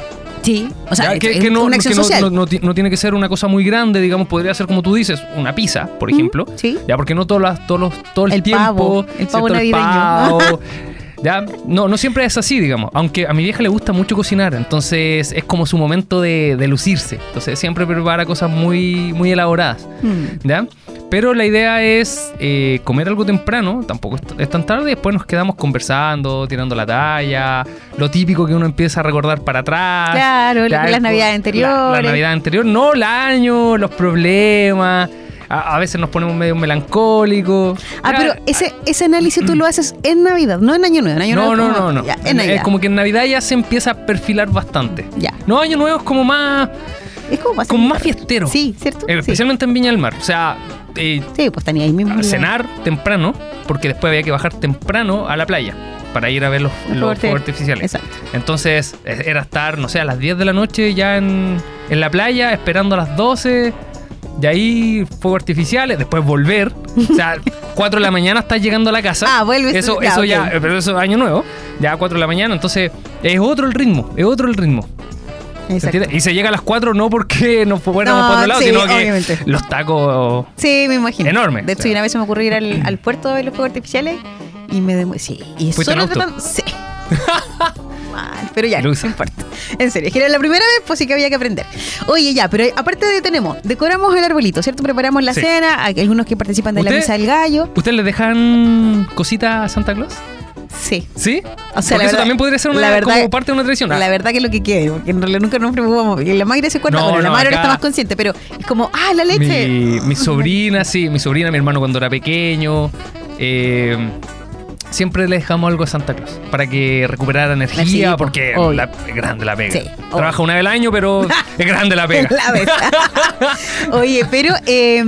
[SPEAKER 1] Sí, o sea,
[SPEAKER 2] Ya, que,
[SPEAKER 1] es
[SPEAKER 2] que no,
[SPEAKER 1] una acción
[SPEAKER 2] que
[SPEAKER 1] social.
[SPEAKER 2] no- no no tiene que ser una cosa muy grande, digamos, podría ser como tú dices, una pizza, por ejemplo.
[SPEAKER 1] sí.
[SPEAKER 2] Ya, porque no todos las, todos los, todo el,
[SPEAKER 1] El
[SPEAKER 2] tiempo.
[SPEAKER 1] pavo, el pavo navideño.
[SPEAKER 2] pavo. ya, no, no siempre es así, digamos. Aunque a mi vieja le gusta mucho cocinar, entonces es como su momento de, de lucirse. Entonces siempre prepara cosas muy, muy elaboradas.
[SPEAKER 1] Mm.
[SPEAKER 2] ¿Ya? Pero la idea es eh, comer algo temprano, tampoco es, tan tarde, después nos quedamos conversando, tirando la talla, lo típico que uno empieza a recordar para atrás.
[SPEAKER 1] Claro,
[SPEAKER 2] Ya,
[SPEAKER 1] las navidades
[SPEAKER 2] La,
[SPEAKER 1] anteriores.
[SPEAKER 2] la navidad anterior, no, el año, los problemas. A, a veces nos ponemos medio melancólicos.
[SPEAKER 1] Ah,
[SPEAKER 2] Ya,
[SPEAKER 1] pero ese, ese análisis tú lo haces en Navidad, no en Año Nuevo. En Año
[SPEAKER 2] no,
[SPEAKER 1] Nuevo
[SPEAKER 2] no,
[SPEAKER 1] como-
[SPEAKER 2] no, no.
[SPEAKER 1] Navidad.
[SPEAKER 2] Es como que en Navidad ya se empieza a perfilar bastante.
[SPEAKER 1] Ya.
[SPEAKER 2] No, Año Nuevo es como más,
[SPEAKER 1] Es como más,
[SPEAKER 2] como más fiestero.
[SPEAKER 1] Sí, ¿cierto?
[SPEAKER 2] Eh,
[SPEAKER 1] Sí.
[SPEAKER 2] Especialmente en Viña del Mar. O sea, eh,
[SPEAKER 1] Sí, pues tenía ahí mismo.
[SPEAKER 2] a cenar temprano, porque después había que bajar temprano a la playa para ir a ver los,
[SPEAKER 1] Los
[SPEAKER 2] los
[SPEAKER 1] fuegos
[SPEAKER 2] fuegos
[SPEAKER 1] arti-
[SPEAKER 2] artificiales.
[SPEAKER 1] Exacto.
[SPEAKER 2] Entonces eh, era estar, no sé, a las 10 de la noche ya en, en la playa, esperando a las 12, y ahí fuegos artificiales, después volver. O sea, 4 de la mañana estás llegando a la casa.
[SPEAKER 1] Ah, vuelves.
[SPEAKER 2] Eso,
[SPEAKER 1] ya,
[SPEAKER 2] eso
[SPEAKER 1] ok.
[SPEAKER 2] ya, pero eso es año nuevo, ya 4 de la mañana, entonces es otro el ritmo, es otro el ritmo. ¿Se
[SPEAKER 1] Exacto.
[SPEAKER 2] entiende? Y se llega a las 4 no porque nos fuéramos
[SPEAKER 1] No,
[SPEAKER 2] por otro lado,
[SPEAKER 1] sí,
[SPEAKER 2] sino que
[SPEAKER 1] obviamente.
[SPEAKER 2] los tacos
[SPEAKER 1] Sí, me imagino.
[SPEAKER 2] Enorme.
[SPEAKER 1] De hecho,
[SPEAKER 2] O sea.
[SPEAKER 1] una vez se me ocurrió ir al, al puerto a ver los fuegos artificiales y me demo- Sí, y
[SPEAKER 2] ¿Fuiste en
[SPEAKER 1] solo tratando- Sí. Mal, pero ya, no importa. En serio, es que era la primera vez, pues sí que había que aprender. Oye, ya, pero aparte de tenemos, decoramos el arbolito, ¿cierto? Preparamos la
[SPEAKER 2] Sí.
[SPEAKER 1] cena, hay algunos que participan de la misa del gallo.
[SPEAKER 2] ¿Ustedes le dejan cositas a Santa Claus?
[SPEAKER 1] Sí.
[SPEAKER 2] ¿Sí?
[SPEAKER 1] O sea,
[SPEAKER 2] Porque eso
[SPEAKER 1] verdad-
[SPEAKER 2] también podría ser una,
[SPEAKER 1] la verdad-
[SPEAKER 2] como parte de una tradición. Ah,
[SPEAKER 1] La verdad que lo que quede, porque en realidad nunca nos preocupamos. porque La Mayra se acuerda,
[SPEAKER 2] No,
[SPEAKER 1] bueno, la Mayra ahora está más consciente, pero es como, ah, la leche.
[SPEAKER 2] mi, mi sobrina, sí, mi sobrina, mi hermano cuando era pequeño. eh, siempre le dejamos algo a Santa Claus para que recuperara energía,
[SPEAKER 1] Sí,
[SPEAKER 2] porque la- es grande la pega.
[SPEAKER 1] Sí,
[SPEAKER 2] Trabaja una vez al año, pero es grande la pega.
[SPEAKER 1] La. Oye, pero. eh,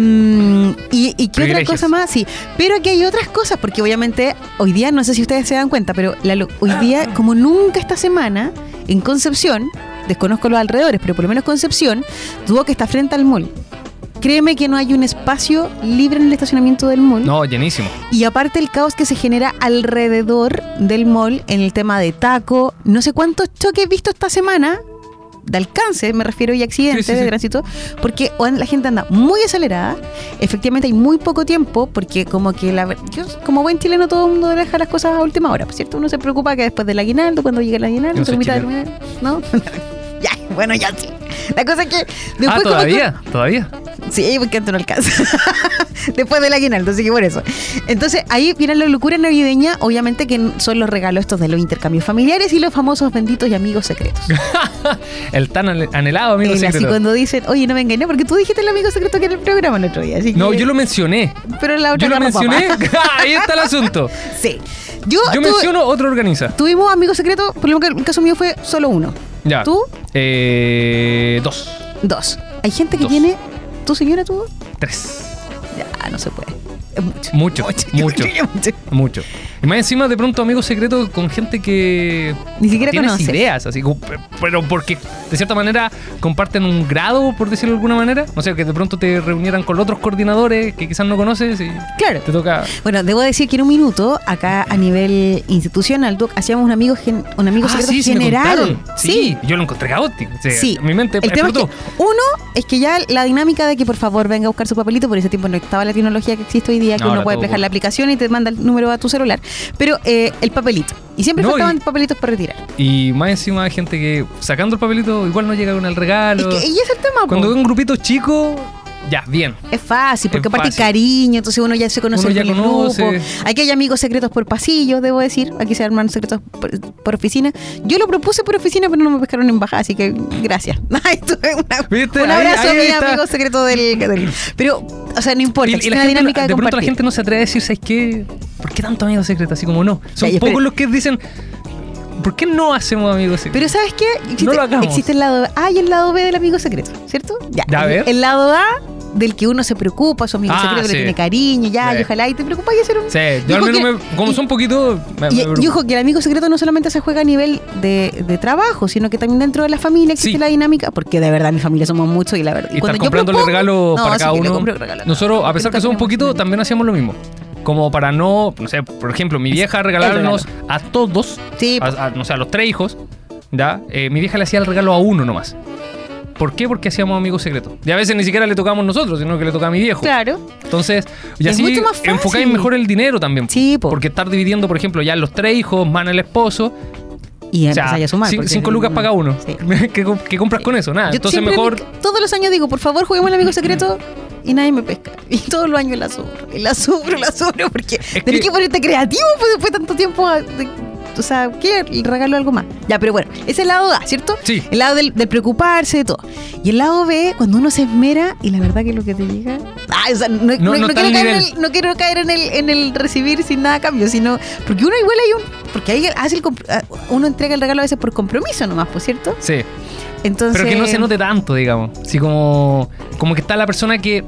[SPEAKER 1] ¿Y, y qué otra cosa más? Sí. Pero aquí hay otras cosas, porque obviamente hoy día, no sé si ustedes se dan cuenta, pero la hoy día, como nunca esta semana, en Concepción, desconozco los alrededores, pero por lo menos Concepción, tuvo que estar frente al mall. Créeme que no hay un espacio libre en el estacionamiento del mall.
[SPEAKER 2] No, llenísimo.
[SPEAKER 1] Y aparte el caos que se genera alrededor del mall en el tema de taco, no sé cuántos choques he visto esta semana, de alcance, me refiero, y accidentes
[SPEAKER 2] Sí, sí,
[SPEAKER 1] de tránsito, porque la gente anda muy acelerada, efectivamente hay muy poco tiempo, porque como que la, yo, como buen chileno todo el mundo deja las cosas a última hora, ¿cierto? Uno se preocupa que después del aguinaldo, cuando llegue el aguinaldo,
[SPEAKER 2] soy
[SPEAKER 1] mitad del ¿no? ya, bueno, ya sí. La cosa es que después
[SPEAKER 2] ah,
[SPEAKER 1] como que-
[SPEAKER 2] todavía, todavía.
[SPEAKER 1] Sí, porque antes no alcanza. Después del aguinaldo, así que por eso. Entonces, ahí viene la locura navideña, obviamente que son los regalos estos de los intercambios familiares y los famosos benditos y amigos secretos.
[SPEAKER 2] El tan anhelado amigo
[SPEAKER 1] El así
[SPEAKER 2] secreto.
[SPEAKER 1] cuando dicen, oye, no me engañé, porque tú dijiste el amigo secreto que era el programa el otro día. Así
[SPEAKER 2] No,
[SPEAKER 1] que-
[SPEAKER 2] yo lo mencioné.
[SPEAKER 1] Pero la otra
[SPEAKER 2] Yo lo mencioné. Ahí está el asunto.
[SPEAKER 1] Sí. Yo,
[SPEAKER 2] Yo
[SPEAKER 1] tuve-
[SPEAKER 2] menciono, otro organiza.
[SPEAKER 1] Tuvimos amigos secretos, por lo que el caso mío fue solo uno.
[SPEAKER 2] Ya.
[SPEAKER 1] ¿Tú?
[SPEAKER 2] Eh, dos.
[SPEAKER 1] Dos. Hay gente que
[SPEAKER 2] Dos.
[SPEAKER 1] tiene. ¿Tu señora tuvo?
[SPEAKER 2] Tres.
[SPEAKER 1] Ya, no se puede. Es mucho.
[SPEAKER 2] Mucho, mucho.
[SPEAKER 1] mucho.
[SPEAKER 2] Mucho. Y más encima, de pronto, amigos secretos con gente que.
[SPEAKER 1] Ni siquiera
[SPEAKER 2] tienes
[SPEAKER 1] conoces.
[SPEAKER 2] ideas, así Pero porque, de cierta manera, comparten un grado, por decirlo de alguna manera. No sé, que de pronto te reunieran con otros coordinadores que quizás no conoces y
[SPEAKER 1] Claro.
[SPEAKER 2] te toca.
[SPEAKER 1] Bueno, debo decir que en un minuto, acá a nivel institucional, Doc, hacíamos un amigo, gen- un amigo
[SPEAKER 2] Ah,
[SPEAKER 1] secreto
[SPEAKER 2] sí,
[SPEAKER 1] general.
[SPEAKER 2] Sí, yo lo encontré caótico. O sea,
[SPEAKER 1] Sí.
[SPEAKER 2] Mi mente
[SPEAKER 1] El tema es que, uno, es que ya la dinámica de que por favor venga a buscar su papelito, por ese tiempo no estaba la tecnología que existe hoy día, que
[SPEAKER 2] No,
[SPEAKER 1] uno puede dejar la aplicación y te manda el número a tu celular. Pero eh, el papelito. Y siempre
[SPEAKER 2] No,
[SPEAKER 1] faltaban
[SPEAKER 2] y-
[SPEAKER 1] papelitos para retirar.
[SPEAKER 2] Y más encima hay gente que sacando el papelito igual no llega con el regalo.
[SPEAKER 1] Es que, y es el tema, po.
[SPEAKER 2] Cuando es un grupito chico, ya, bien.
[SPEAKER 1] Es fácil, porque
[SPEAKER 2] Es
[SPEAKER 1] aparte
[SPEAKER 2] fácil.
[SPEAKER 1] cariño, entonces uno ya se conoce
[SPEAKER 2] Uno ya
[SPEAKER 1] en el
[SPEAKER 2] conoce.
[SPEAKER 1] grupo. Aquí hay amigos secretos por pasillo, debo decir. Aquí se arman secretos por, por oficina. Yo lo propuse por oficina, pero no me pescaron en bajada, así que gracias. Una- un abrazo
[SPEAKER 2] ahí
[SPEAKER 1] a mi amigo secreto del, del- Pero o sea, no importa.
[SPEAKER 2] Y,
[SPEAKER 1] una
[SPEAKER 2] gente,
[SPEAKER 1] dinámica
[SPEAKER 2] de,
[SPEAKER 1] de,
[SPEAKER 2] pronto la gente no se atreve a decir, ¿sabes qué? ¿Por qué tanto amigo secreto? Así como no. Son
[SPEAKER 1] Ya,
[SPEAKER 2] pocos los que dicen, ¿por qué no hacemos amigos secretos?
[SPEAKER 1] Pero ¿sabes qué? Existe,
[SPEAKER 2] No lo hagamos.
[SPEAKER 1] existe el lado A y el lado B del amigo secreto, ¿cierto? Ya.
[SPEAKER 2] Ya, a
[SPEAKER 1] el,
[SPEAKER 2] ver.
[SPEAKER 1] el lado A del que uno se preocupa, su amigo
[SPEAKER 2] Ah,
[SPEAKER 1] secreto, que le tiene cariño, ya,
[SPEAKER 2] Sí.
[SPEAKER 1] y ojalá y te preocupas y hacer un...
[SPEAKER 2] Sí, yo al menos
[SPEAKER 1] que-
[SPEAKER 2] me- como
[SPEAKER 1] y-
[SPEAKER 2] son me,
[SPEAKER 1] Y,
[SPEAKER 2] me
[SPEAKER 1] y
[SPEAKER 2] preocupa.
[SPEAKER 1] ojo, que el amigo secreto no solamente se juega a nivel de, de trabajo, sino que también dentro de la familia existe
[SPEAKER 2] Sí.
[SPEAKER 1] la dinámica, porque de verdad mi familia somos muchos y la verdad.
[SPEAKER 2] y
[SPEAKER 1] cuando yo
[SPEAKER 2] comprándole
[SPEAKER 1] propongo-
[SPEAKER 2] regalos
[SPEAKER 1] No,
[SPEAKER 2] para cada uno.
[SPEAKER 1] regalo
[SPEAKER 2] Nosotros, a pesar que somos poquitos,
[SPEAKER 1] familia.
[SPEAKER 2] también hacíamos lo mismo. Como para no, no sé, por ejemplo, mi vieja regalarnos a todos,
[SPEAKER 1] Sí,
[SPEAKER 2] a, a, no sé, a los tres hijos, ¿ya? Eh, mi vieja le hacía el regalo a uno nomás. ¿Por qué? Porque hacíamos amigos secretos. Y a veces ni siquiera le tocamos nosotros, sino que le tocaba a mi viejo.
[SPEAKER 1] Claro.
[SPEAKER 2] Entonces, y
[SPEAKER 1] Es
[SPEAKER 2] así
[SPEAKER 1] más
[SPEAKER 2] enfocáis mejor el dinero también.
[SPEAKER 1] Sí, po.
[SPEAKER 2] Porque estar dividiendo, por ejemplo, ya los tres hijos, más el esposo,
[SPEAKER 1] Y
[SPEAKER 2] o sea,
[SPEAKER 1] a sumar.
[SPEAKER 2] cinco lucas cada uno.
[SPEAKER 1] Sí.
[SPEAKER 2] ¿Qué, com- qué compras con eso? Nada.
[SPEAKER 1] Yo
[SPEAKER 2] Entonces mejor...
[SPEAKER 1] me- todos los años digo, por favor, juguemos al amigo secreto y nadie me pesca. Y todos los años la sufro, y la sufro, la sufro, porque tenés
[SPEAKER 2] que-
[SPEAKER 1] que, ponerte creativo pues, después de tanto tiempo. O sea, ¿qué? El regalo algo más. Ya, pero bueno, ese es el lado A, ¿cierto?
[SPEAKER 2] Sí.
[SPEAKER 1] El lado del, del preocuparse, de todo. Y el lado B, cuando uno se esmera y la verdad que lo que te llega. Ah, o sea, no, no- quiero caer en el, no quiero caer en el, en el recibir sin nada a cambio, sino. Porque uno igual hay un. Porque ahí hace el, ah, uno entrega el regalo a veces por compromiso nomás, pues, ¿cierto?
[SPEAKER 2] Sí.
[SPEAKER 1] Entonces.
[SPEAKER 2] Pero que no se note tanto, digamos. Así como, como que está la persona que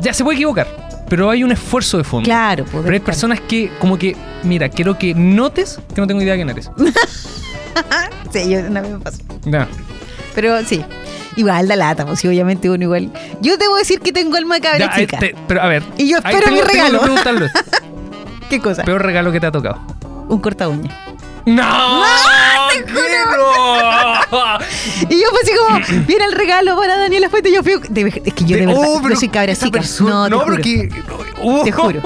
[SPEAKER 2] ya se puede equivocar, pero hay un esfuerzo de fondo.
[SPEAKER 1] Claro, poder
[SPEAKER 2] Pero hay personas que, como que, mira, quiero que notes que no tengo idea de quién eres.
[SPEAKER 1] Sí, yo una vez me pasó.
[SPEAKER 2] Ya.
[SPEAKER 1] Pero sí. Igual da lata, pues obviamente uno igual. Yo debo decir que tengo alma de cabra
[SPEAKER 2] Ya,
[SPEAKER 1] chica.
[SPEAKER 2] pero a ver.
[SPEAKER 1] Y yo espero
[SPEAKER 2] tengo-
[SPEAKER 1] mi
[SPEAKER 2] tengo que
[SPEAKER 1] regalo. ¿Qué cosa?
[SPEAKER 2] Peor regalo que te ha tocado.
[SPEAKER 1] Un corta uña.
[SPEAKER 2] ¡No!
[SPEAKER 1] Y yo fue así como, viene el regalo para Daniela Fuente. Y yo fui. de- es que yo de verdad,
[SPEAKER 2] Oh, pero
[SPEAKER 1] yo soy cabra
[SPEAKER 2] esa
[SPEAKER 1] chica.
[SPEAKER 2] persona-
[SPEAKER 1] no, te
[SPEAKER 2] no,
[SPEAKER 1] juro.
[SPEAKER 2] pero que. oh.
[SPEAKER 1] Te juro.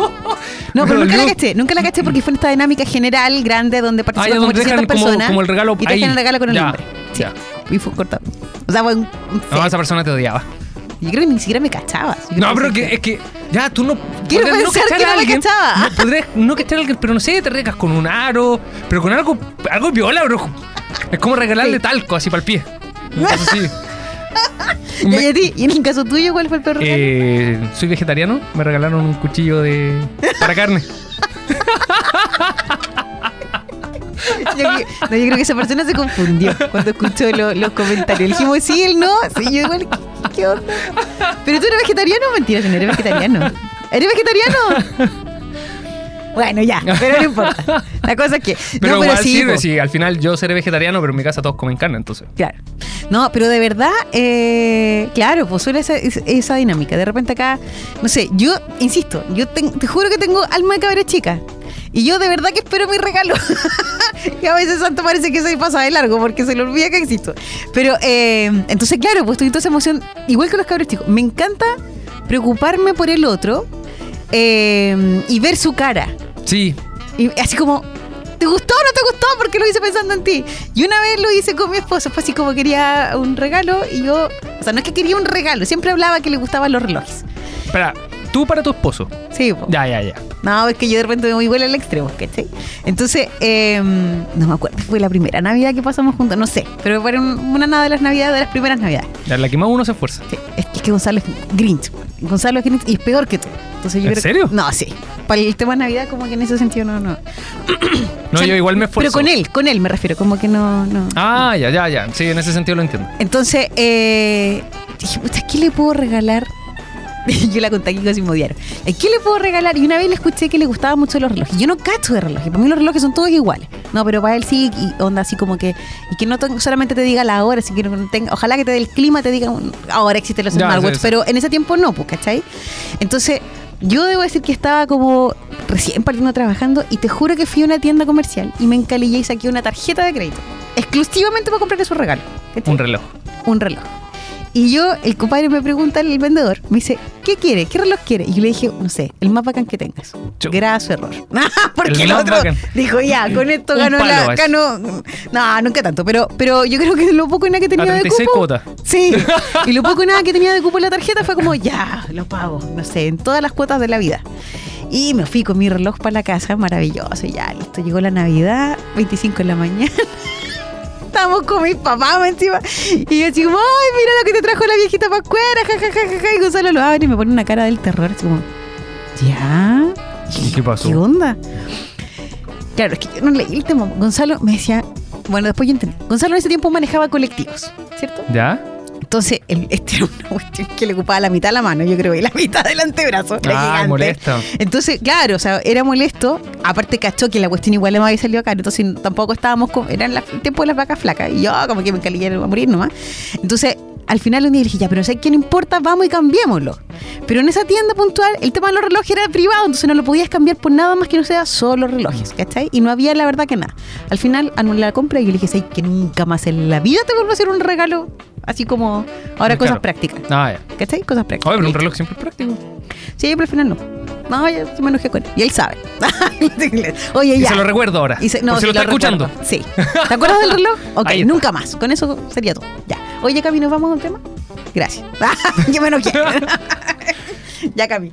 [SPEAKER 1] No, pero
[SPEAKER 2] Me
[SPEAKER 1] nunca la
[SPEAKER 2] dolió.
[SPEAKER 1] caché, nunca la caché porque fue en esta dinámica general, grande, donde
[SPEAKER 2] Ah,
[SPEAKER 1] participan
[SPEAKER 2] ya,
[SPEAKER 1] como
[SPEAKER 2] donde dejan
[SPEAKER 1] 300
[SPEAKER 2] como,
[SPEAKER 1] personas.
[SPEAKER 2] como el regalo
[SPEAKER 1] y te
[SPEAKER 2] ahí.
[SPEAKER 1] dejan el regalo con el
[SPEAKER 2] Ya,
[SPEAKER 1] nombre. Sí.
[SPEAKER 2] ya.
[SPEAKER 1] Y fue corta. O sea, fue un. un
[SPEAKER 2] No, esa persona te odiaba.
[SPEAKER 1] Yo creo que ni siquiera me cachabas. Yo
[SPEAKER 2] No, pero que, es que ya tú no.
[SPEAKER 1] Quiero
[SPEAKER 2] podrías
[SPEAKER 1] pensar
[SPEAKER 2] cachar
[SPEAKER 1] que no me cachaba.
[SPEAKER 2] No, podrías no cachar a alguien, pero no sé, te regas con un aro, pero con algo, algo viola, bro. Es como regalarle
[SPEAKER 1] Sí.
[SPEAKER 2] talco así para el pie. Una cosa así.
[SPEAKER 1] Y a ti, y en el caso tuyo, ¿cuál fue el peor regalo?
[SPEAKER 2] eh, soy vegetariano, me regalaron un cuchillo de para carne.
[SPEAKER 1] Yo, no, yo creo que esa persona se confundió cuando escuchó lo- los comentarios. Le dijimos, sí, él no. Sí, yo igual, ¿qué, qué onda? ¿Pero tú eres vegetariano? Mentira, no eres vegetariano. ¿Eres vegetariano? Bueno, ya, pero no importa. La cosa es que.
[SPEAKER 2] Pero
[SPEAKER 1] no,
[SPEAKER 2] igual
[SPEAKER 1] sí,
[SPEAKER 2] al final yo seré vegetariano, pero en mi casa todos comen carne, entonces.
[SPEAKER 1] Claro. No, pero de verdad, eh, claro, pues suele esa, es- esa dinámica. De repente acá, no sé, yo, insisto, yo ten- te juro que tengo alma de cabra chica. Y yo de verdad que espero mi regalo. y a veces Santo parece que soy pasa de largo porque se le olvida que existo. Pero, eh, entonces, claro, pues estoy toda esa emoción, igual que los cabros chicos. Me encanta preocuparme por el otro eh, y ver su cara.
[SPEAKER 2] Sí,
[SPEAKER 1] Y así como, ¿te gustó o no te gustó? Porque lo hice pensando en ti. Y una vez lo hice con mi esposo, fue así como quería un regalo y yo, o sea, no es que quería un regalo, siempre hablaba que le gustaban los relojes.
[SPEAKER 2] espera, tú para tu esposo.
[SPEAKER 1] Sí, po.
[SPEAKER 2] Ya, ya, ya.
[SPEAKER 1] No, es que yo de repente me voy igual al extremo, ¿cachai? Entonces, eh, no me acuerdo, fue la primera Navidad que pasamos juntos, no sé, pero fue un- una nada de las Navidades, de las primeras Navidades.
[SPEAKER 2] La que más uno se esfuerza.
[SPEAKER 1] Sí, es, que- es que Gonzalo es Grinch. Gonzalo es Grinch y es peor que tú. Entonces yo
[SPEAKER 2] ¿En
[SPEAKER 1] creo que-
[SPEAKER 2] serio?
[SPEAKER 1] no, sí. Para el tema de Navidad, como que en ese sentido no, no.
[SPEAKER 2] No,
[SPEAKER 1] O sea,
[SPEAKER 2] yo igual me esfuerzo.
[SPEAKER 1] Pero con él, con él me refiero, como que no. no.
[SPEAKER 2] Ah, ya, ya, ya. Sí, en ese sentido lo entiendo.
[SPEAKER 1] Entonces, eh, dije, ¿qué le puedo regalar? Yo la conté aquí odiaron. ¿Eh, ¿Qué le puedo regalar? Y una vez le escuché que le gustaban mucho los relojes. Yo no cacho de relojes. Para mí los relojes son todos iguales. No, pero para él sí, y onda así como que. Y que no solamente te diga la hora, si que no tenga, ojalá que te dé el clima, te diga. un- ahora existen los smartwatches,
[SPEAKER 2] sí, sí.
[SPEAKER 1] pero en ese tiempo no, pues, ¿cachai? Entonces, yo debo decir que estaba como recién partiendo trabajando y te juro que fui a una tienda comercial y me encalillé y saqué una tarjeta de crédito. Exclusivamente para comprarle su regalo. ¿cachai?
[SPEAKER 2] Un reloj.
[SPEAKER 1] un reloj. Y yo, el compadre me pregunta, el vendedor, me dice, ¿qué quiere? ¿Qué reloj quiere? Y yo le dije, no sé, el más bacán que tengas. Graso error. Porque
[SPEAKER 2] El
[SPEAKER 1] otro
[SPEAKER 2] bacán.
[SPEAKER 1] dijo, ya, con esto ganó la...
[SPEAKER 2] es.
[SPEAKER 1] Ganó, no, nunca tanto, pero, pero yo creo que lo poco y nada que tenía de
[SPEAKER 2] 36
[SPEAKER 1] cupo...
[SPEAKER 2] cuotas.
[SPEAKER 1] Sí, y lo poco y nada que tenía de cupo en la tarjeta fue como, ya, lo pago, no sé, en todas las cuotas de la vida. Y me fui con mi reloj para la casa, maravilloso, ya, listo, llegó la Navidad, 25 de la mañana. estábamos con mis papás encima. Y yo así como, ay, mira lo que te trajo la viejita pascuera, ja, ja, ja, ja. Y Gonzalo lo abre y me pone una cara del terror, así como, ¿ya?
[SPEAKER 2] ¿Y qué pasó?
[SPEAKER 1] ¿Qué onda? Claro, es que yo no leí el tema. Gonzalo me decía, bueno, después yo entendí. Gonzalo en ese tiempo manejaba colectivos, ¿cierto?
[SPEAKER 2] ¿Ya?
[SPEAKER 1] Entonces, el- este era una cuestión que le ocupaba la mitad de la mano, yo creo, y la mitad del antebrazo. Era
[SPEAKER 2] Ah,
[SPEAKER 1] gigante.
[SPEAKER 2] molesto.
[SPEAKER 1] Entonces, claro, o sea, era molesto. Aparte, cachó que la cuestión igual no había salido caro. Entonces, tampoco estábamos con. Era la- el tiempo de las vacas flacas. Y yo, como que me encalillé a morir nomás. Entonces, al final un día dije, ya, pero sé que no importa, vamos y cambiémoslo. Pero en esa tienda puntual, el tema de los relojes era privado, entonces no lo podías cambiar por nada más que no sea solo relojes, ¿cachai? Y no había la verdad que nada. Al final anulé la compra y yo le dije, ¿sabes que nunca más en la vida te vuelvo a hacer un regalo? Así como ahora cosas prácticas.
[SPEAKER 2] Ah, ya.
[SPEAKER 1] ¿Cachai? Cosas prácticas.
[SPEAKER 2] Oye, pero un reloj siempre es práctico.
[SPEAKER 1] Sí, pero al final no. No, ya se me enojé con él. Y él sabe. Oye,
[SPEAKER 2] Y
[SPEAKER 1] ya.
[SPEAKER 2] se lo recuerdo ahora.
[SPEAKER 1] Y se-
[SPEAKER 2] por si lo está escuchando.
[SPEAKER 1] Sí. ¿Te acuerdas del reloj? Ok, nunca más. Con eso sería todo. Ya. Oye, Cami, ¿nos vamos a un tema? Gracias. Yo me enojé. ya, Cami.